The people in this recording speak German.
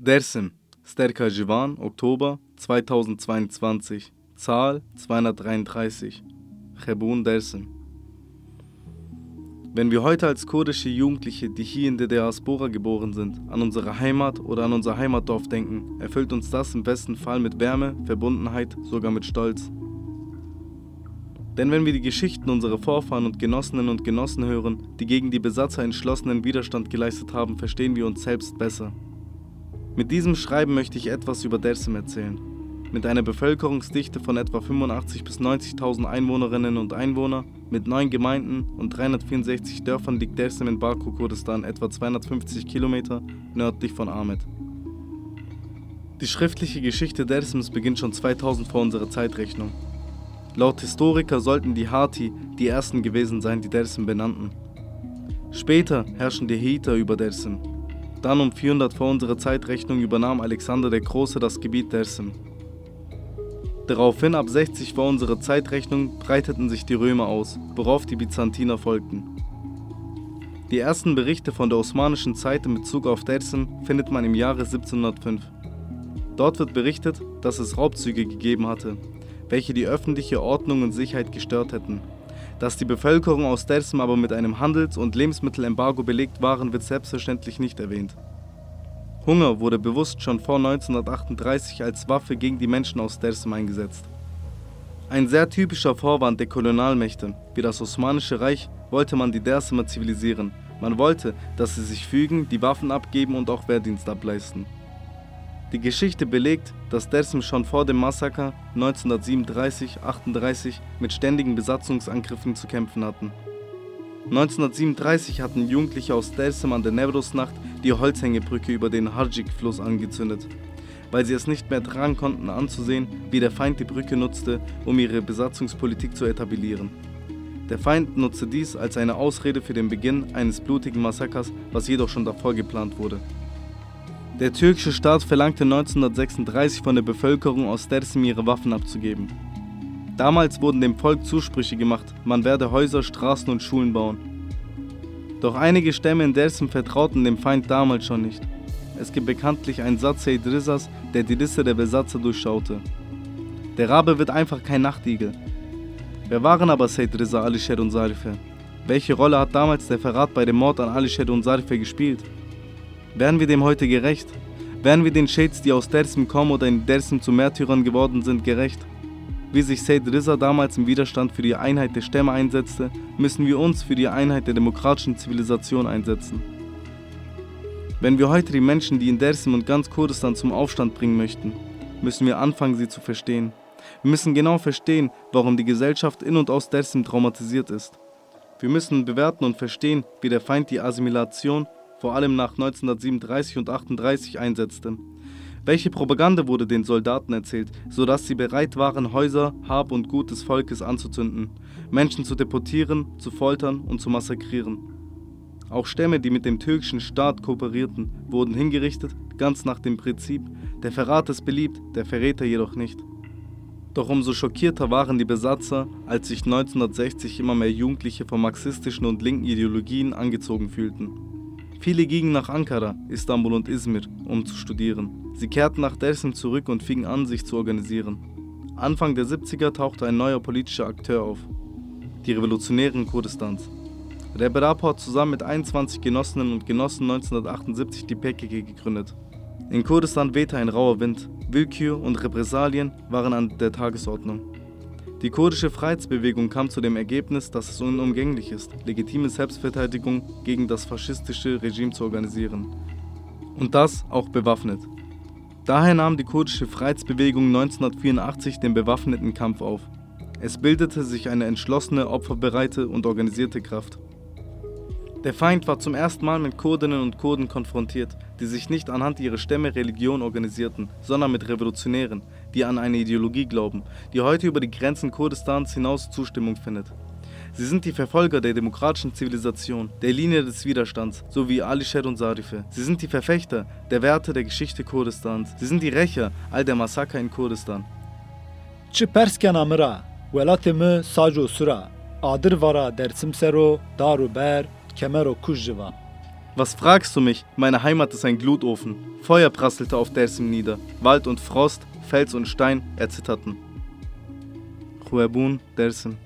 Dersim, Sterka Jivan, Oktober 2022, Zahl 233, Chebun Dersim. Wenn wir heute als kurdische Jugendliche, die hier in der Diaspora geboren sind, an unsere Heimat oder an unser Heimatdorf denken, erfüllt uns das im besten Fall mit Wärme, Verbundenheit, sogar mit Stolz. Denn wenn wir die Geschichten unserer Vorfahren und Genossinnen und Genossen hören, die gegen die Besatzer entschlossenen Widerstand geleistet haben, verstehen wir uns selbst besser. Mit diesem Schreiben möchte ich etwas über Dersim erzählen. Mit einer Bevölkerungsdichte von etwa 85.000 bis 90.000 Einwohnerinnen und Einwohnern, mit neun Gemeinden und 364 Dörfern liegt Dersim in Baku, Kurdistan, etwa 250 Kilometer nördlich von Ahmed. Die schriftliche Geschichte Dersims beginnt schon 2000 vor unserer Zeitrechnung. Laut Historiker sollten die Hati die ersten gewesen sein, die Dersim benannten. Später herrschen die Hethiter über Dersim, dann um 400 vor unserer Zeitrechnung übernahm Alexander der Große das Gebiet Dersim. Daraufhin ab 60 vor unserer Zeitrechnung breiteten sich die Römer aus, worauf die Byzantiner folgten. Die ersten Berichte von der osmanischen Zeit in Bezug auf Dersim findet man im Jahre 1705. Dort wird berichtet, dass es Raubzüge gegeben hatte, welche die öffentliche Ordnung und Sicherheit gestört hätten. Dass die Bevölkerung aus Dersim aber mit einem Handels- und Lebensmittelembargo belegt waren, wird selbstverständlich nicht erwähnt. Hunger wurde bewusst schon vor 1938 als Waffe gegen die Menschen aus Dersim eingesetzt. Ein sehr typischer Vorwand der Kolonialmächte, wie das Osmanische Reich, wollte man die Dersimer zivilisieren. Man wollte, dass sie sich fügen, die Waffen abgeben und auch Wehrdienst ableisten. Die Geschichte belegt, dass Dersim schon vor dem Massaker 1937-38 mit ständigen Besatzungsangriffen zu kämpfen hatten. 1937 hatten Jugendliche aus Dersim an der Nevrosnacht die Holzhängebrücke über den Harjik-Fluss angezündet, weil sie es nicht mehr tragen konnten anzusehen, wie der Feind die Brücke nutzte, um ihre Besatzungspolitik zu etablieren. Der Feind nutzte dies als eine Ausrede für den Beginn eines blutigen Massakers, was jedoch schon davor geplant wurde. Der türkische Staat verlangte 1936 von der Bevölkerung aus Dersim ihre Waffen abzugeben. Damals wurden dem Volk Zusprüche gemacht, man werde Häuser, Straßen und Schulen bauen. Doch einige Stämme in Dersim vertrauten dem Feind damals schon nicht. Es gibt bekanntlich einen Satz Seyd Rizas, der die Liste der Besatzer durchschaute. Der Rabe wird einfach kein Nachtigel. Wer waren aber Seyd Riza, Alisher und Sarife? Welche Rolle hat damals der Verrat bei dem Mord an Alisher und Sarife gespielt? Werden wir dem heute gerecht? Werden wir den Shades, die aus Dersim kommen oder in Dersim zu Märtyrern geworden sind, gerecht? Wie sich Said Rizza damals im Widerstand für die Einheit der Stämme einsetzte, müssen wir uns für die Einheit der demokratischen Zivilisation einsetzen. Wenn wir heute die Menschen, die in Dersim und ganz Kurdistan zum Aufstand bringen möchten, müssen wir anfangen, sie zu verstehen. Wir müssen genau verstehen, warum die Gesellschaft in und aus Dersim traumatisiert ist. Wir müssen bewerten und verstehen, wie der Feind die Assimilation vor allem nach 1937 und 38 einsetzte. Welche Propaganda wurde den Soldaten erzählt, sodass sie bereit waren, Häuser, Hab und Gut des Volkes anzuzünden, Menschen zu deportieren, zu foltern und zu massakrieren? Auch Stämme, die mit dem türkischen Staat kooperierten, wurden hingerichtet, ganz nach dem Prinzip, der Verrat ist beliebt, der Verräter jedoch nicht. Doch umso schockierter waren die Besatzer, als sich 1960 immer mehr Jugendliche von marxistischen und linken Ideologien angezogen fühlten. Viele gingen nach Ankara, Istanbul und Izmir, um zu studieren. Sie kehrten nach Dersim zurück und fingen an, sich zu organisieren. Anfang der 70er tauchte ein neuer politischer Akteur auf, die Revolutionären Kurdistans. Reberapo hat zusammen mit 21 Genossinnen und Genossen 1978 die PKK gegründet. In Kurdistan wehte ein rauer Wind, Willkür und Repressalien waren an der Tagesordnung. Die kurdische Freiheitsbewegung kam zu dem Ergebnis, dass es unumgänglich ist, legitime Selbstverteidigung gegen das faschistische Regime zu organisieren. Und das auch bewaffnet. Daher nahm die kurdische Freiheitsbewegung 1984 den bewaffneten Kampf auf. Es bildete sich eine entschlossene, opferbereite und organisierte Kraft. Der Feind war zum ersten Mal mit Kurdinnen und Kurden konfrontiert, die sich nicht anhand ihrer Stämme, Religion organisierten, sondern mit Revolutionären, die an eine Ideologie glauben, die heute über die Grenzen Kurdistans hinaus Zustimmung findet. Sie sind die Verfolger der demokratischen Zivilisation, der Linie des Widerstands, so wie Alisher und Sarife. Sie sind die Verfechter der Werte der Geschichte Kurdistans. Sie sind die Rächer all der Massaker in Kurdistan. Was fragst du mich? Meine Heimat ist ein Glutofen. Feuer prasselte auf Dersim nieder. Wald und Frost, Fels und Stein erzitterten. Huebun Dersim